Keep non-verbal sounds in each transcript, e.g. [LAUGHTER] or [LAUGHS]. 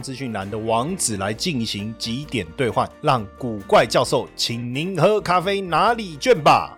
资讯栏的网址来进行几点兑换，让古怪教授请您喝咖啡哪里卷吧。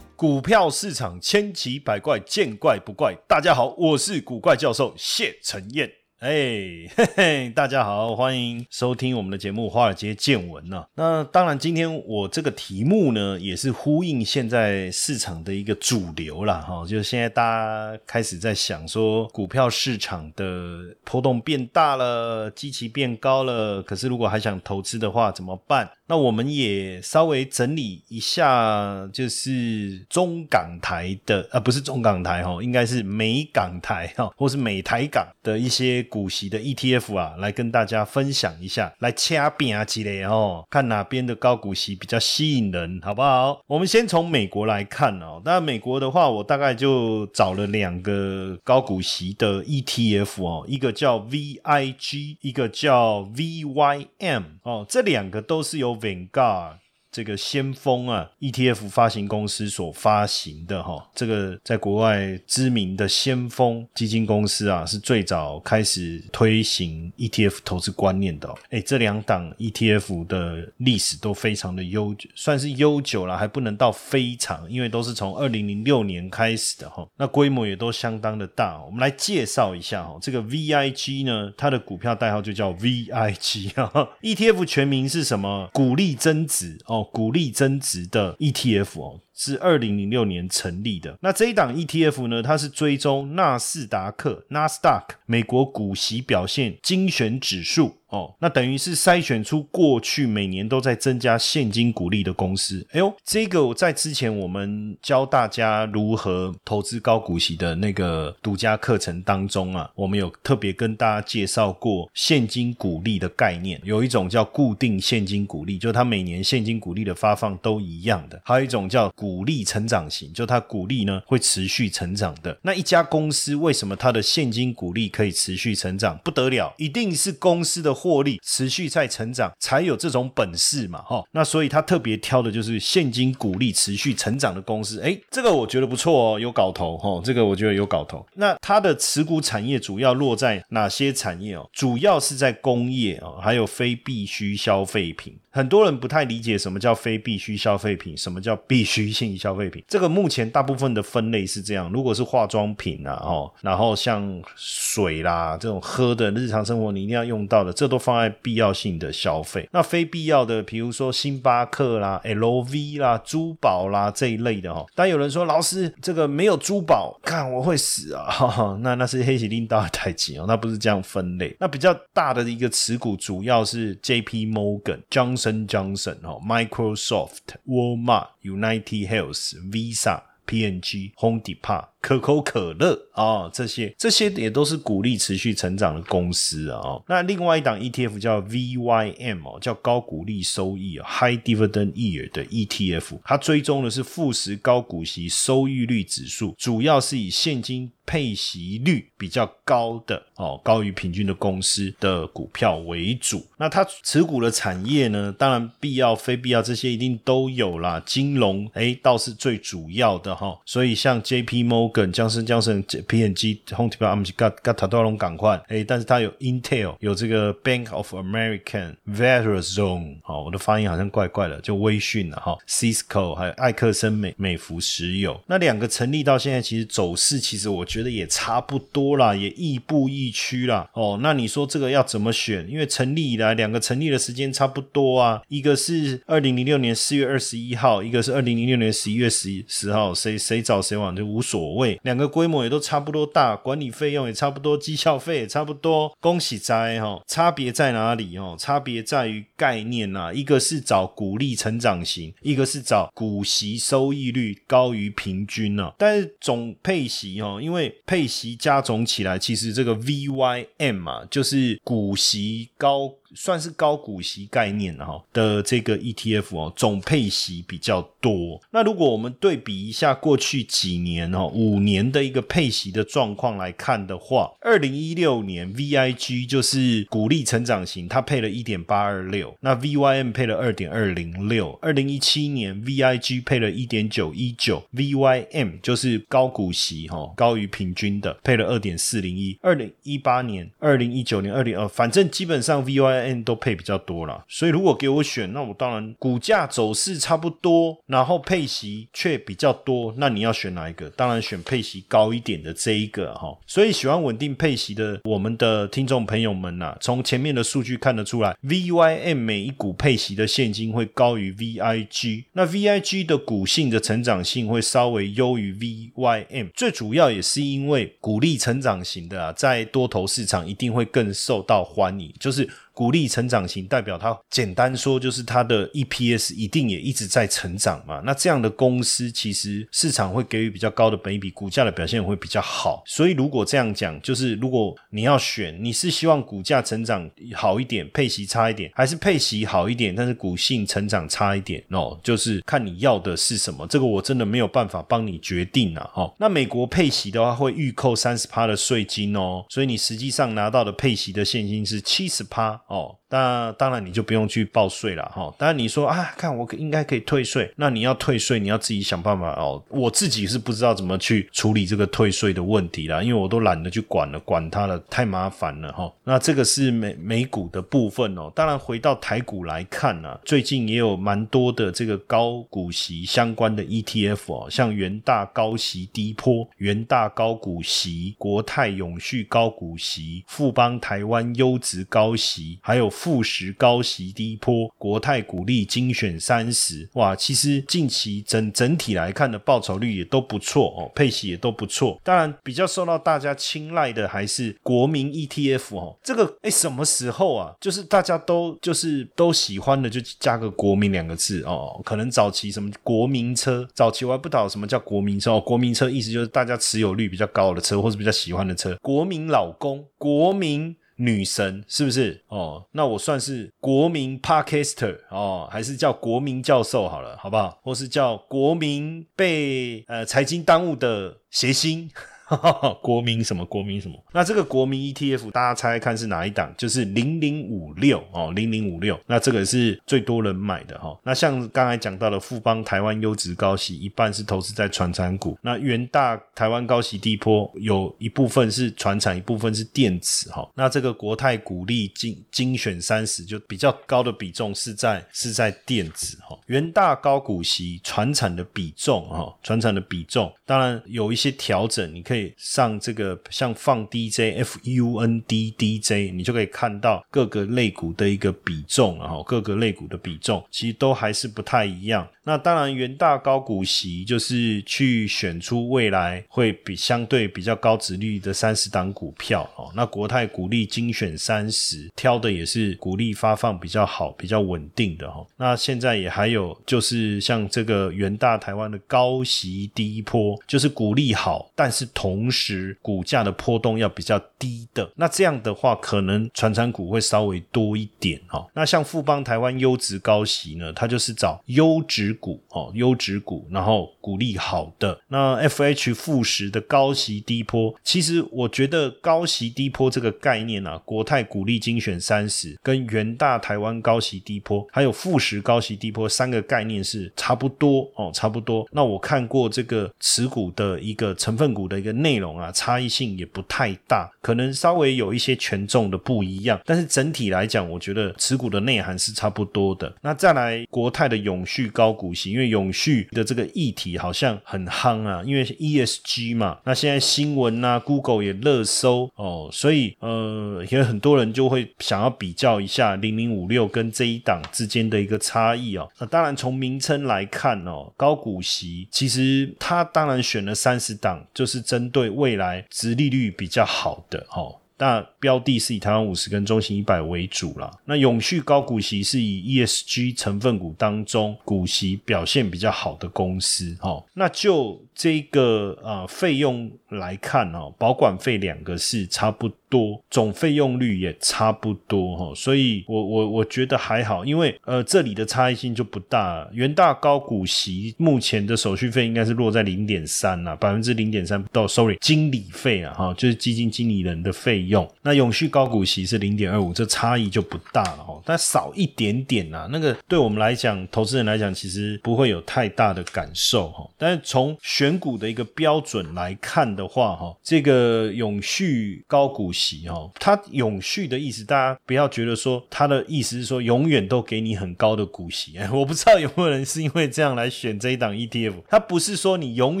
股票市场千奇百怪，见怪不怪。大家好，我是古怪教授谢承彦。哎，嘿嘿，大家好，欢迎收听我们的节目《华尔街见闻》啊。那当然，今天我这个题目呢，也是呼应现在市场的一个主流了哈。就是现在大家开始在想说，股票市场的波动变大了，基期变高了，可是如果还想投资的话，怎么办？那我们也稍微整理一下，就是中港台的，呃，不是中港台哈，应该是美港台哈，或是美台港的一些股息的 ETF 啊，来跟大家分享一下，来掐边啊之类哦，看哪边的高股息比较吸引人，好不好？我们先从美国来看哦，那美国的话，我大概就找了两个高股息的 ETF 哦，一个叫 VIG，一个叫 VYM 哦，这两个都是由 loving God. 这个先锋啊 ETF 发行公司所发行的哈，这个在国外知名的先锋基金公司啊，是最早开始推行 ETF 投资观念的。哎，这两档 ETF 的历史都非常的悠久，算是悠久了，还不能到非常，因为都是从二零零六年开始的哈，那规模也都相当的大。我们来介绍一下哈，这个 VIG 呢，它的股票代号就叫 VIG 啊，ETF 全名是什么？股利增值哦。股利增值的 ETF 哦，是二零零六年成立的。那这一档 ETF 呢，它是追踪纳斯达克 （NASDAQ） 美国股息表现精选指数。哦，那等于是筛选出过去每年都在增加现金股利的公司。哎呦，这个我在之前我们教大家如何投资高股息的那个独家课程当中啊，我们有特别跟大家介绍过现金股利的概念。有一种叫固定现金股利，就是它每年现金股利的发放都一样的；还有一种叫股利成长型，就它股利呢会持续成长的。那一家公司为什么它的现金股利可以持续成长？不得了，一定是公司的。获利持续在成长，才有这种本事嘛，哈。那所以他特别挑的就是现金股利持续成长的公司，哎，这个我觉得不错哦，有搞头，哈，这个我觉得有搞头。那它的持股产业主要落在哪些产业哦？主要是在工业哦，还有非必需消费品。很多人不太理解什么叫非必需消费品，什么叫必须性消费品。这个目前大部分的分类是这样：如果是化妆品啊，哦，然后像水啦这种喝的日常生活你一定要用到的，这都放在必要性的消费。那非必要的，比如说星巴克啦、LV 啦、珠宝啦这一类的哈。但有人说老师，这个没有珠宝，看我会死啊！哈哈 [LAUGHS] 那那是黑喜拎大太极哦，那不是这样分类。那比较大的一个持股主要是 JP Morgan、John。森江省哈，Microsoft、Walmart、United Health、Visa、PNG、Home Depot。可口可乐啊，这些这些也都是鼓励持续成长的公司啊。那另外一档 ETF 叫 VYM 哦，叫高股利收益 High Dividend Year 的 ETF，它追踪的是富时高股息收益率指数，主要是以现金配息率比较高的哦，高于平均的公司的股票为主。那它持股的产业呢，当然必要非必要这些一定都有啦。金融哎倒是最主要的哈，所以像 JP Morgan。跟江森江森 P&G Home Depot 他们是噶噶他都拢赶快哎，但是它有 Intel 有这个 Bank of American Verizon 好，我的发音好像怪怪的，就微讯了哈，Cisco 还有艾克森美美孚石油，那两个成立到现在，其实走势其实我觉得也差不多啦，也亦步亦趋啦。哦，那你说这个要怎么选？因为成立以来两个成立的时间差不多啊，一个是二零零六年四月二十一号，一个是二零零六年十一月十十号，谁谁早谁晚就无所谓。位，两个规模也都差不多大，管理费用也差不多，绩效费也差不多。恭喜在哈，差别在哪里哦？差别在于概念呐，一个是找股利成长型，一个是找股息收益率高于平均呢。但是总配息哦，因为配息加总起来，其实这个 VYM 嘛，就是股息高。算是高股息概念哈的这个 ETF 哦，总配息比较多。那如果我们对比一下过去几年哦，五年的一个配息的状况来看的话，二零一六年 VIG 就是股利成长型，它配了一点八二六，那 VYM 配了二点二零六。二零一七年 VIG 配了一点九一九，VYM 就是高股息哈，高于平均的，配了二点四零一。二零一八年、二零一九年、二零二，反正基本上 VY N 都配比较多了，所以如果给我选，那我当然股价走势差不多，然后配息却比较多，那你要选哪一个？当然选配息高一点的这一个哈。所以喜欢稳定配息的我们的听众朋友们呐，从前面的数据看得出来，VYM 每一股配息的现金会高于 VIG，那 VIG 的股性的成长性会稍微优于 VYM，最主要也是因为股利成长型的啊，在多头市场一定会更受到欢迎，就是。鼓励成长型代表它，简单说就是它的 EPS 一定也一直在成长嘛。那这样的公司其实市场会给予比较高的本益比，股价的表现也会比较好。所以如果这样讲，就是如果你要选，你是希望股价成长好一点，配息差一点，还是配息好一点，但是股性成长差一点？哦，就是看你要的是什么。这个我真的没有办法帮你决定啊。哦，那美国配息的话会预扣三十趴的税金哦，所以你实际上拿到的配息的现金是七十趴。哦，那当然你就不用去报税了哈。当然你说啊，看我应该可以退税，那你要退税，你要自己想办法哦。我自己是不知道怎么去处理这个退税的问题啦，因为我都懒得去管了，管它了，太麻烦了哈。那这个是美美股的部分哦。当然回到台股来看呢，最近也有蛮多的这个高股息相关的 ETF 哦，像元大高息低坡、元大高股息、国泰永续高股息、富邦台湾优质高息。还有富时高息低坡、国泰股利精选三十，哇，其实近期整整体来看的报酬率也都不错哦，配息也都不错。当然，比较受到大家青睐的还是国民 ETF 哦。这个哎，什么时候啊？就是大家都就是都喜欢的，就加个国民两个字哦。可能早期什么国民车，早期我还不知道什么叫国民车哦。国民车意思就是大家持有率比较高的车，或是比较喜欢的车。国民老公，国民。女神是不是哦？那我算是国民 Parker 哦，还是叫国民教授好了，好不好？或是叫国民被呃财经耽误的谐星。[LAUGHS] 国民什么？国民什么？那这个国民 ETF，大家猜猜看是哪一档？就是零零五六哦，零零五六。那这个是最多人买的哈。那像刚才讲到的富邦台湾优质高息，一半是投资在传产股。那元大台湾高息低坡，有一部分是传产，一部分是电子哈。那这个国泰股利精精选三十，就比较高的比重是在是在电子哈。元大高股息，传产的比重哈，传产的比重，当然有一些调整，你可以。上这个像放 DJ F U N D D J，你就可以看到各个类股的一个比重，然后各个类股的比重其实都还是不太一样。那当然，元大高股息就是去选出未来会比相对比较高值率的三十档股票哦。那国泰股利精选三十，挑的也是股利发放比较好、比较稳定的哈。那现在也还有就是像这个元大台湾的高息低波，就是股利好，但是同时股价的波动要比较低的。那这样的话，可能传产股会稍微多一点哈。那像富邦台湾优质高息呢，它就是找优质。股哦，优质股，然后股利好的那 F H 富时的高息低坡，其实我觉得高息低坡这个概念啊，国泰股利精选三十跟元大台湾高息低坡，还有富时高息低坡三个概念是差不多哦，差不多。那我看过这个持股的一个成分股的一个内容啊，差异性也不太大，可能稍微有一些权重的不一样，但是整体来讲，我觉得持股的内涵是差不多的。那再来国泰的永续高股。息，因为永续的这个议题好像很夯啊，因为 ESG 嘛，那现在新闻啊，Google 也热搜哦，所以呃，有很多人就会想要比较一下零零五六跟这一档之间的一个差异哦。那当然从名称来看哦，高股息其实它当然选了三十档，就是针针对未来殖利率比较好的哦。那标的是以台湾五十跟中型一百为主啦。那永续高股息是以 ESG 成分股当中股息表现比较好的公司哦。那就这个啊费用来看哦，保管费两个是差不多，总费用率也差不多哈。所以我我我觉得还好，因为呃这里的差异性就不大。元大高股息目前的手续费应该是落在零点三呐，百分之零点三到。Sorry，经理费啊哈，就是基金经理人的费用。那永续高股息是零点二五，这差异就不大了哈，但少一点点呐。那个对我们来讲，投资人来讲，其实不会有太大的感受哈。但是从选股的一个标准来看的话，哈，这个永续高股息，息哦，它永续的意思，大家不要觉得说它的意思是说永远都给你很高的股息。[LAUGHS] 我不知道有没有人是因为这样来选这一档 ETF，它不是说你永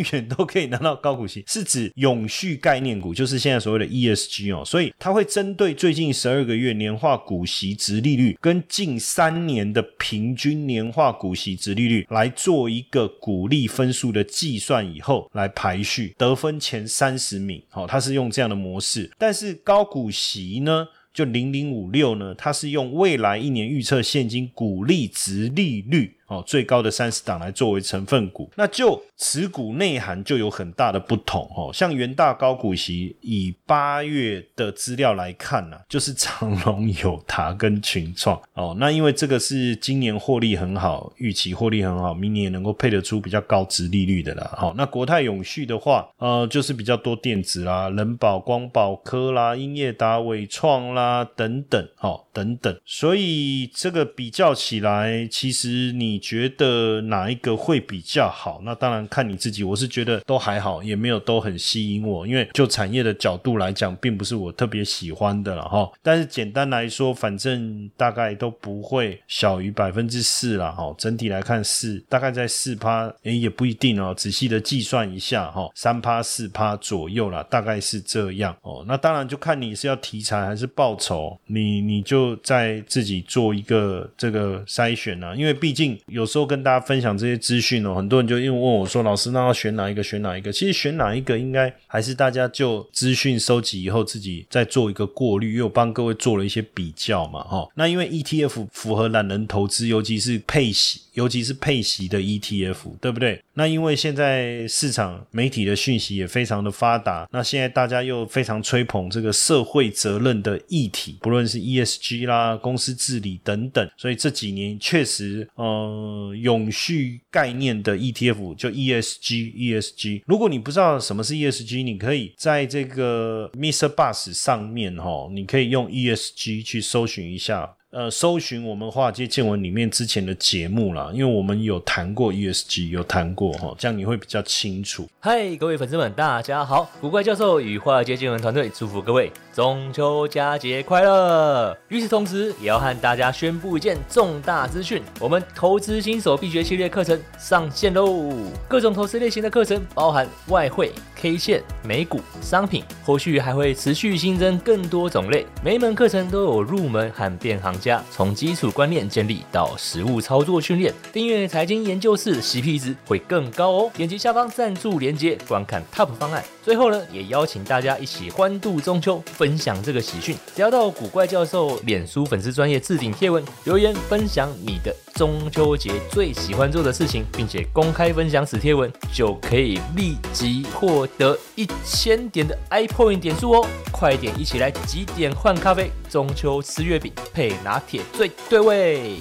远都可以拿到高股息，是指永续概念股，就是现在所谓的 ESG 哦。所以它会针对最近十二个月年化股息值利率跟近三年的平均年化股息值利率来做一个股利分数的计算。以后来排序得分前三十名，好，它是用这样的模式。但是高高股息呢，就零零五六呢，它是用未来一年预测现金股利值利率。哦，最高的三十档来作为成分股，那就持股内涵就有很大的不同哦。像元大高股息，以八月的资料来看呢，就是长隆、友达跟群创哦。那因为这个是今年获利很好，预期获利很好，明年也能够配得出比较高值利率的啦。好，那国泰永续的话，呃，就是比较多电子啦，人保、光宝科啦、英业达、伟创啦等等，哦，等等。所以这个比较起来，其实你。你觉得哪一个会比较好？那当然看你自己。我是觉得都还好，也没有都很吸引我。因为就产业的角度来讲，并不是我特别喜欢的了哈。但是简单来说，反正大概都不会小于百分之四了哈。整体来看四，大概在四趴，诶也不一定哦。仔细的计算一下哈，三趴四趴左右啦，大概是这样哦。那当然就看你是要题材还是报酬，你你就在自己做一个这个筛选啊。因为毕竟。有时候跟大家分享这些资讯哦，很多人就因为问我说：“老师，那要选哪一个？选哪一个？”其实选哪一个，应该还是大家就资讯收集以后自己再做一个过滤。因为我帮各位做了一些比较嘛，哈。那因为 ETF 符合懒人投资，尤其是配息，尤其是配息的 ETF，对不对？那因为现在市场媒体的讯息也非常的发达，那现在大家又非常吹捧这个社会责任的议题，不论是 ESG 啦、公司治理等等，所以这几年确实，呃，永续概念的 ETF 就 ESG，ESG。如果你不知道什么是 ESG，你可以在这个 Mr. Bus 上面哈，你可以用 ESG 去搜寻一下。呃，搜寻我们华尔街见闻里面之前的节目啦，因为我们有谈过 ESG，有谈过哈，这样你会比较清楚。嗨，各位粉丝们，大家好！古怪教授与华尔街见闻团队祝福各位中秋佳节快乐。与此同时，也要和大家宣布一件重大资讯：我们投资新手必学系列课程上线喽！各种投资类型的课程，包含外汇、K 线、美股、商品，后续还会持续新增更多种类。每一门课程都有入门和变行。家从基础观念建立到实物操作训练，订阅财经研究室 CP 值会更高哦。点击下方赞助连接，观看 TOP 方案。最后呢，也邀请大家一起欢度中秋，分享这个喜讯。只要到古怪教授脸书粉丝专业置顶贴文留言，分享你的中秋节最喜欢做的事情，并且公开分享此贴文，就可以立即获得一千点的 iPoint 点数哦。快点一起来几点换咖啡，中秋吃月饼配拿铁最对味。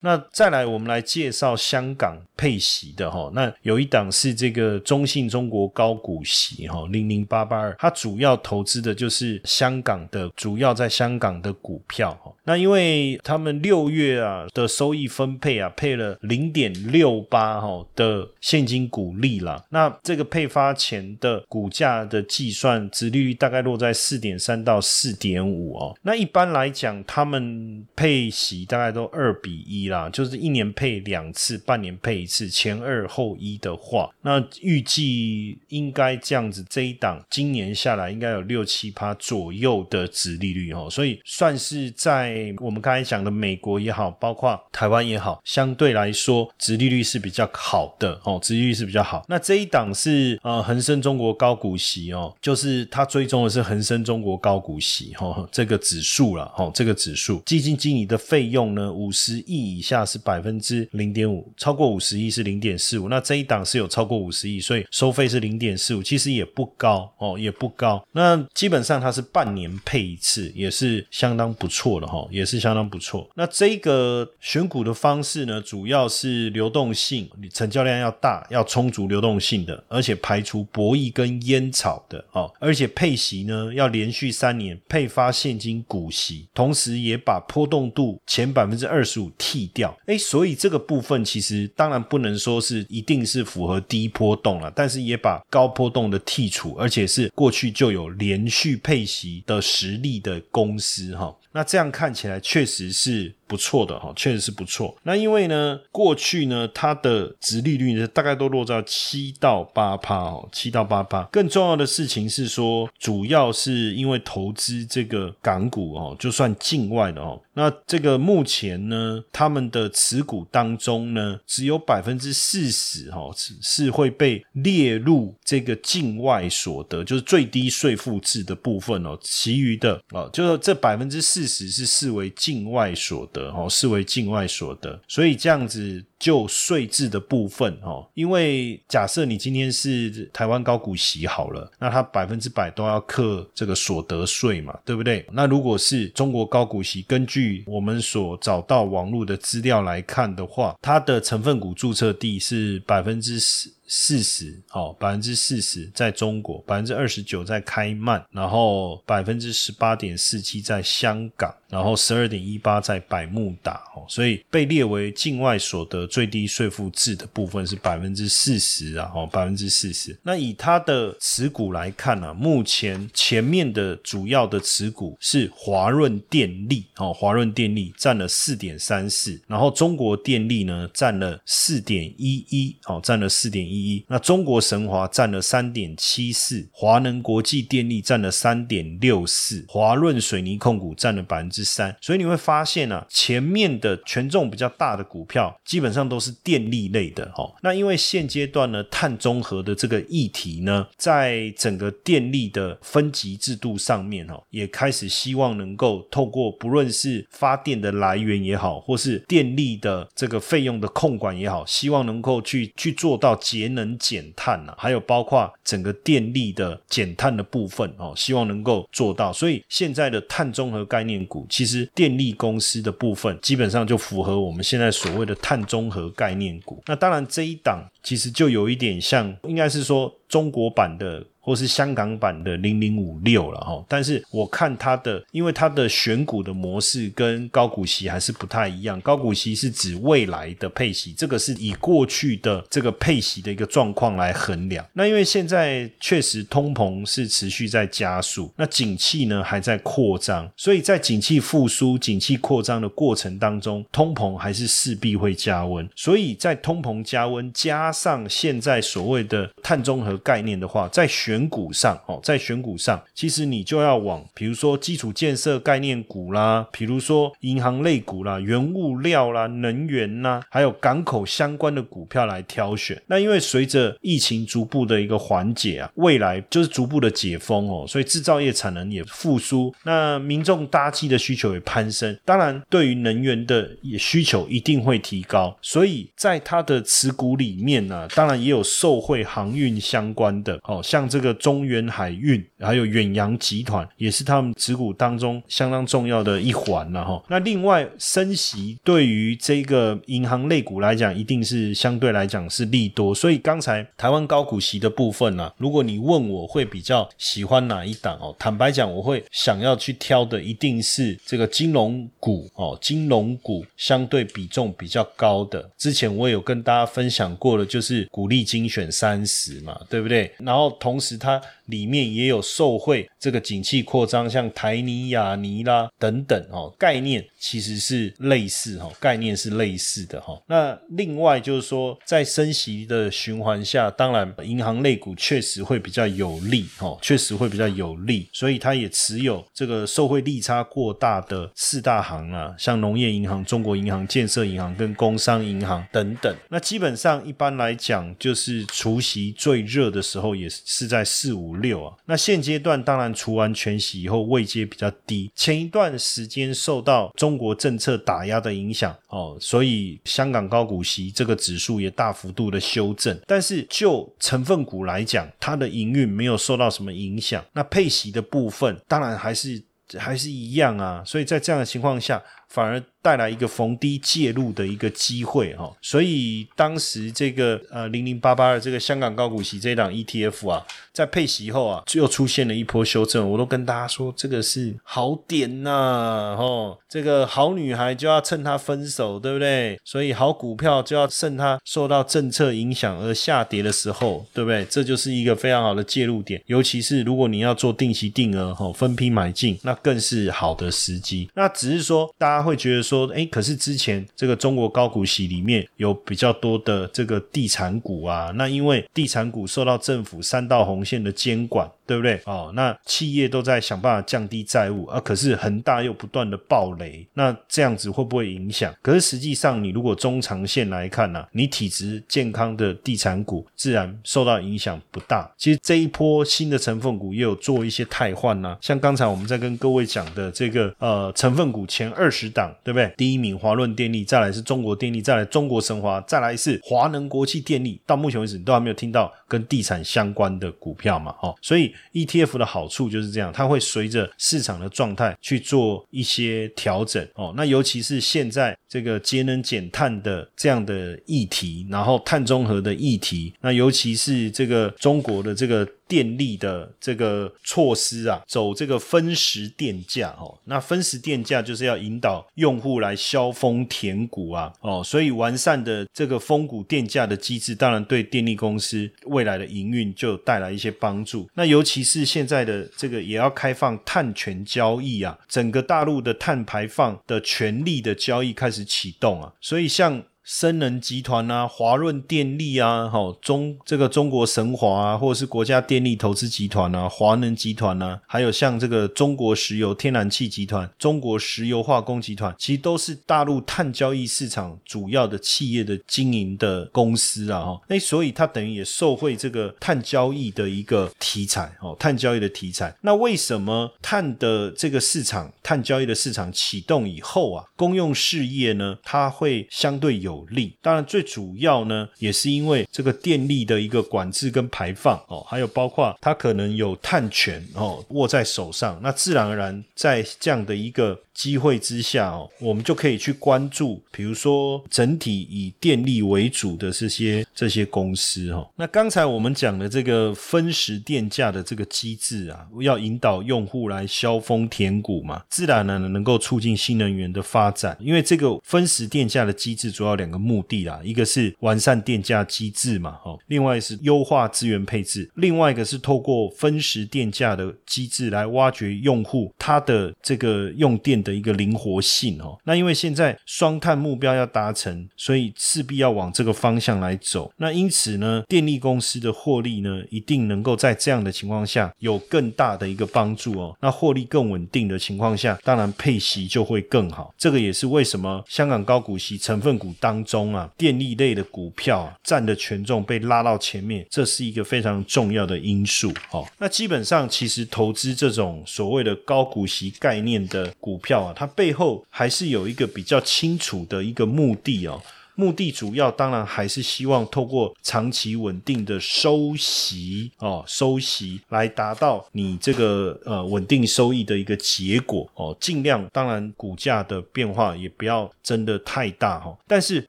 那再来，我们来介绍香港配息的哈。那有一档是这个中信中国高股息哈，零零八八二，它主要投资的就是香港的，主要在香港的股票哈。那因为他们六月啊的收益分配啊，配了零点六八哈的现金股利啦。那这个配发前的股价的计算，值率大概落在四点三到四点五哦。那一般来讲，他们配息大概都二比一。啦，就是一年配两次，半年配一次，前二后一的话，那预计应该这样子，这一档今年下来应该有六七趴左右的值利率哦，所以算是在我们刚才讲的美国也好，包括台湾也好，相对来说值利率是比较好的哦，值利率是比较好。那这一档是呃恒生中国高股息哦，就是它追踪的是恒生中国高股息哦这个指数了哦，这个指数基金经理的费用呢，五十亿以下是百分之零点五，超过五十十亿是零点四五。那这一档是有超过五十亿，所以收费是零点四五，其实也不高哦，也不高。那基本上它是半年配一次，也是相当不错的哈，也是相当不错。那这个选股的方式呢，主要是流动性，成交量要大，要充足流动性的，而且排除博弈跟烟草的哦，而且配息呢要连续三年配发现金股息，同时也把波动度前百分之二十五剔掉。哎，所以这个部分其实当然不能说是一定是符合低波动了，但是也把高波动的剔除，而且是过去就有连续配息的实力的公司哈。那这样看起来确实是不错的哈，确实是不错。那因为呢，过去呢，它的值利率呢大概都落在七到八趴哦，七到八趴。更重要的事情是说，主要是因为投资这个港股哦，就算境外的哦，那这个目前呢，他们的持股当中呢，只有百分之四十哈是是会被列入这个境外所得，就是最低税负制的部分哦，其余的哦，就是这百分之四。十是视为境外所得，哦，视为境外所得，所以这样子就税制的部分，哦，因为假设你今天是台湾高股息好了，那它百分之百都要课这个所得税嘛，对不对？那如果是中国高股息，根据我们所找到网络的资料来看的话，它的成分股注册地是百分之十。四十，哦，百分之四十在中国，百分之二十九在开曼，然后百分之十八点四七在香港，然后十二点一八在百慕达，哦，所以被列为境外所得最低税负制的部分是百分之四十啊，哦，百分之四十。那以它的持股来看呢，目前前面的主要的持股是华润电力，哦，华润电力占了四点三四，然后中国电力呢占了四点一一，哦，占了四点一。一，那中国神华占了三点七四，华能国际电力占了三点六四，华润水泥控股占了百分之三，所以你会发现啊，前面的权重比较大的股票基本上都是电力类的哦。那因为现阶段呢，碳中和的这个议题呢，在整个电力的分级制度上面哦，也开始希望能够透过不论是发电的来源也好，或是电力的这个费用的控管也好，希望能够去去做到节。能减碳呐，还有包括整个电力的减碳的部分哦，希望能够做到。所以现在的碳中和概念股，其实电力公司的部分基本上就符合我们现在所谓的碳中和概念股。那当然这一档其实就有一点像，应该是说中国版的。或是香港版的零零五六了哈，但是我看它的，因为它的选股的模式跟高股息还是不太一样。高股息是指未来的配息，这个是以过去的这个配息的一个状况来衡量。那因为现在确实通膨是持续在加速，那景气呢还在扩张，所以在景气复苏、景气扩张的过程当中，通膨还是势必会加温。所以在通膨加温加上现在所谓的碳中和概念的话，在选股上哦，在选股上，其实你就要往，比如说基础建设概念股啦，比如说银行类股啦、原物料啦、能源呐，还有港口相关的股票来挑选。那因为随着疫情逐步的一个缓解啊，未来就是逐步的解封哦，所以制造业产能也复苏，那民众搭机的需求也攀升，当然对于能源的也需求一定会提高，所以在它的持股里面呢，当然也有受惠航运相关的哦，像这。个中原海运还有远洋集团也是他们持股当中相当重要的一环了哈。那另外升息对于这个银行类股来讲，一定是相对来讲是利多。所以刚才台湾高股息的部分呢，如果你问我会比较喜欢哪一档哦，坦白讲，我会想要去挑的一定是这个金融股哦，金融股相对比重比较高的。之前我有跟大家分享过的，就是鼓励精选三十嘛，对对不对？然后同时它里面也有受惠这个景气扩张，像台泥、亚泥啦等等哦，概念其实是类似哈，概念是类似的哈。那另外就是说，在升息的循环下，当然银行类股确实会比较有利哦，确实会比较有利，所以它也持有这个受惠利差过大的四大行啊，像农业银行、中国银行、建设银行跟工商银行等等。那基本上一般来讲，就是除夕最热的时候也是在四五六啊。那现阶段当然除完全息以后位阶比较低，前一段时间受到中国政策打压的影响哦，所以香港高股息这个指数也大幅度的修正。但是就成分股来讲，它的营运没有受到什么影响。那配息的部分当然还是还是一样啊，所以在这样的情况下，反而。带来一个逢低介入的一个机会哈，所以当时这个呃零零八八的这个香港高股息这一档 ETF 啊，在配息后啊，又出现了一波修正。我都跟大家说，这个是好点呐，吼，这个好女孩就要趁她分手，对不对？所以好股票就要趁它受到政策影响而下跌的时候，对不对？这就是一个非常好的介入点，尤其是如果你要做定期定额哈，分批买进，那更是好的时机。那只是说，大家会觉得说。说哎，可是之前这个中国高股息里面有比较多的这个地产股啊，那因为地产股受到政府三道红线的监管。对不对？哦，那企业都在想办法降低债务啊，可是恒大又不断的暴雷，那这样子会不会影响？可是实际上，你如果中长线来看呢，你体质健康的地产股自然受到影响不大。其实这一波新的成分股也有做一些汰换呢，像刚才我们在跟各位讲的这个呃成分股前二十档，对不对？第一名华润电力，再来是中国电力，再来中国神华，再来是华能国际电力。到目前为止，你都还没有听到跟地产相关的股票嘛？哦，所以。ETF 的好处就是这样，它会随着市场的状态去做一些调整哦。那尤其是现在这个节能减碳的这样的议题，然后碳中和的议题，那尤其是这个中国的这个。电力的这个措施啊，走这个分时电价哦，那分时电价就是要引导用户来消峰填谷啊哦，所以完善的这个峰谷电价的机制，当然对电力公司未来的营运就带来一些帮助。那尤其是现在的这个也要开放碳权交易啊，整个大陆的碳排放的权利的交易开始启动啊，所以像。深能集团啊，华润电力啊，哈中这个中国神华啊，或者是国家电力投资集团啊，华能集团啊，还有像这个中国石油天然气集团、中国石油化工集团，其实都是大陆碳交易市场主要的企业的经营的公司啊，哈，那所以它等于也受惠这个碳交易的一个题材哦，碳交易的题材。那为什么碳的这个市场、碳交易的市场启动以后啊，公用事业呢，它会相对有。有利，当然最主要呢，也是因为这个电力的一个管制跟排放哦，还有包括它可能有碳权哦握在手上，那自然而然在这样的一个。机会之下哦，我们就可以去关注，比如说整体以电力为主的这些这些公司哈。那刚才我们讲的这个分时电价的这个机制啊，要引导用户来消峰填谷嘛，自然呢能够促进新能源的发展。因为这个分时电价的机制主要两个目的啦，一个是完善电价机制嘛，哈，另外是优化资源配置，另外一个是透过分时电价的机制来挖掘用户他的这个用电。的一个灵活性哦，那因为现在双碳目标要达成，所以势必要往这个方向来走。那因此呢，电力公司的获利呢，一定能够在这样的情况下有更大的一个帮助哦。那获利更稳定的情况下，当然配息就会更好。这个也是为什么香港高股息成分股当中啊，电力类的股票啊占的权重被拉到前面，这是一个非常重要的因素哦。那基本上其实投资这种所谓的高股息概念的股票。它背后还是有一个比较清楚的一个目的哦。目的主要当然还是希望透过长期稳定的收息哦，收息来达到你这个呃稳定收益的一个结果哦。尽量当然股价的变化也不要真的太大哈。但是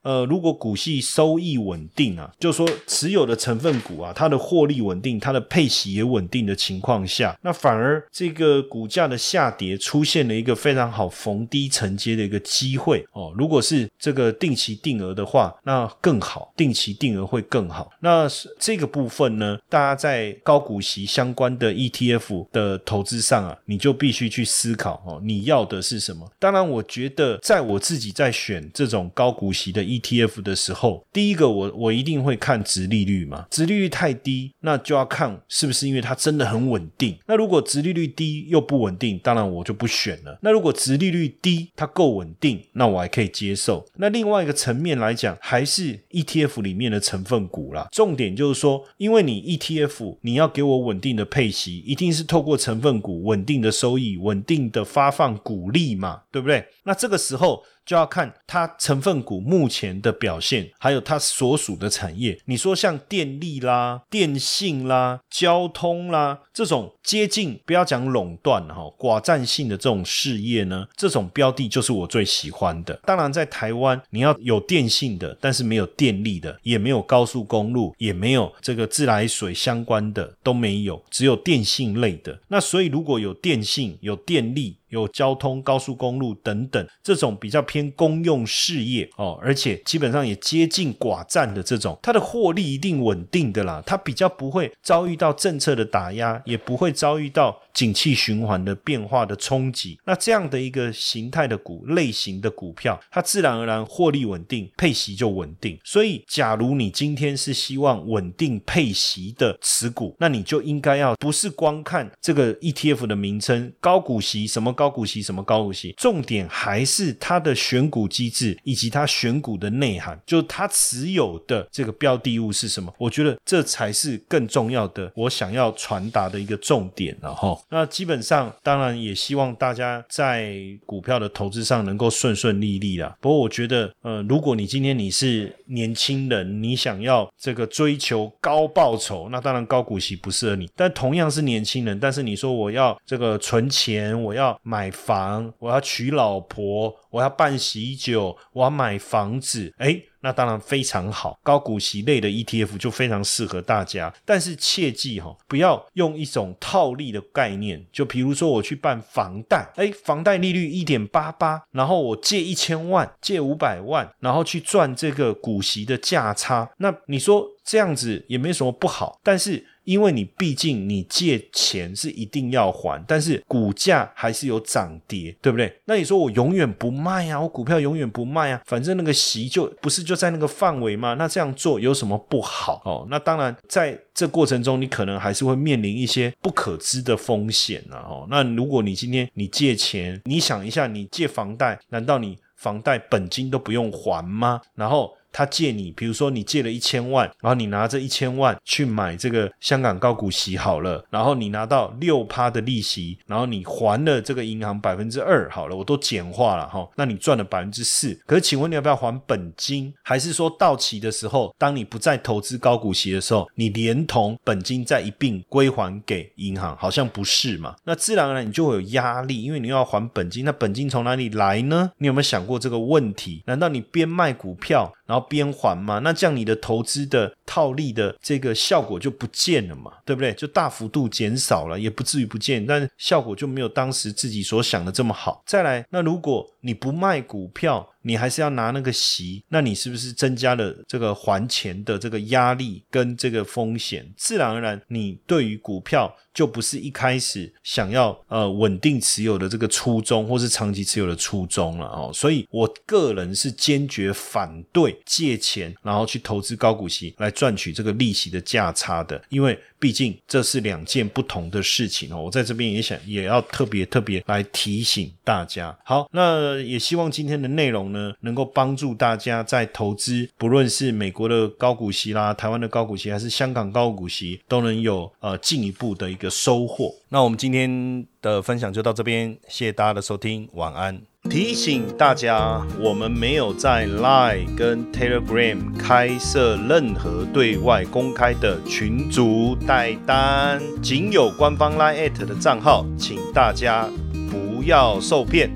呃，如果股息收益稳定啊，就说持有的成分股啊，它的获利稳定，它的配息也稳定的情况下，那反而这个股价的下跌出现了一个非常好逢低承接的一个机会哦。如果是这个定期定额。的话，那更好，定期定额会更好。那这个部分呢，大家在高股息相关的 ETF 的投资上啊，你就必须去思考哦，你要的是什么？当然，我觉得在我自己在选这种高股息的 ETF 的时候，第一个我我一定会看值利率嘛，值利率太低，那就要看是不是因为它真的很稳定。那如果值利率低又不稳定，当然我就不选了。那如果值利率低，它够稳定，那我还可以接受。那另外一个层面来讲，还是 ETF 里面的成分股啦。重点就是说，因为你 ETF 你要给我稳定的配息，一定是透过成分股稳定的收益、稳定的发放股利嘛，对不对？那这个时候。就要看它成分股目前的表现，还有它所属的产业。你说像电力啦、电信啦、交通啦这种接近不要讲垄断哈寡占性的这种事业呢，这种标的就是我最喜欢的。当然，在台湾你要有电信的，但是没有电力的，也没有高速公路，也没有这个自来水相关的都没有，只有电信类的。那所以如果有电信、有电力。有交通、高速公路等等这种比较偏公用事业哦，而且基本上也接近寡占的这种，它的获利一定稳定的啦，它比较不会遭遇到政策的打压，也不会遭遇到。景气循环的变化的冲击，那这样的一个形态的股类型的股票，它自然而然获利稳定，配息就稳定。所以，假如你今天是希望稳定配息的持股，那你就应该要不是光看这个 ETF 的名称高股息什么高股息什么高股息，重点还是它的选股机制以及它选股的内涵，就它持有的这个标的物是什么？我觉得这才是更重要的，我想要传达的一个重点，然后。那基本上，当然也希望大家在股票的投资上能够顺顺利利啦。不过，我觉得，呃，如果你今天你是年轻人，你想要这个追求高报酬，那当然高股息不适合你。但同样是年轻人，但是你说我要这个存钱，我要买房，我要娶老婆，我要办喜酒，我要买房子，哎。那当然非常好，高股息类的 ETF 就非常适合大家。但是切记哈，不要用一种套利的概念，就比如说我去办房贷，哎，房贷利率一点八八，然后我借一千万，借五百万，然后去赚这个股息的价差。那你说这样子也没什么不好，但是。因为你毕竟你借钱是一定要还，但是股价还是有涨跌，对不对？那你说我永远不卖啊，我股票永远不卖啊，反正那个息就不是就在那个范围吗？那这样做有什么不好哦？那当然，在这过程中你可能还是会面临一些不可知的风险啊。哦，那如果你今天你借钱，你想一下，你借房贷，难道你房贷本金都不用还吗？然后。他借你，比如说你借了一千万，然后你拿这一千万去买这个香港高股息好了，然后你拿到六趴的利息，然后你还了这个银行百分之二好了，我都简化了哈，那你赚了百分之四。可是请问你要不要还本金？还是说到期的时候，当你不再投资高股息的时候，你连同本金再一并归还给银行？好像不是嘛？那自然而然你就会有压力，因为你又要还本金，那本金从哪里来呢？你有没有想过这个问题？难道你边卖股票，然后边还嘛，那这样你的投资的套利的这个效果就不见了嘛，对不对？就大幅度减少了，也不至于不见，但效果就没有当时自己所想的这么好。再来，那如果你不卖股票，你还是要拿那个息，那你是不是增加了这个还钱的这个压力跟这个风险？自然而然，你对于股票就不是一开始想要呃稳定持有的这个初衷，或是长期持有的初衷了哦。所以我个人是坚决反对借钱然后去投资高股息来赚取这个利息的价差的，因为。毕竟这是两件不同的事情哦，我在这边也想也要特别特别来提醒大家。好，那也希望今天的内容呢，能够帮助大家在投资，不论是美国的高股息啦、台湾的高股息，还是香港高股息，都能有呃进一步的一个收获。那我们今天的分享就到这边，谢谢大家的收听，晚安。提醒大家，我们没有在 Line 跟 Telegram 开设任何对外公开的群组代单，仅有官方 Line at 的账号，请大家不要受骗。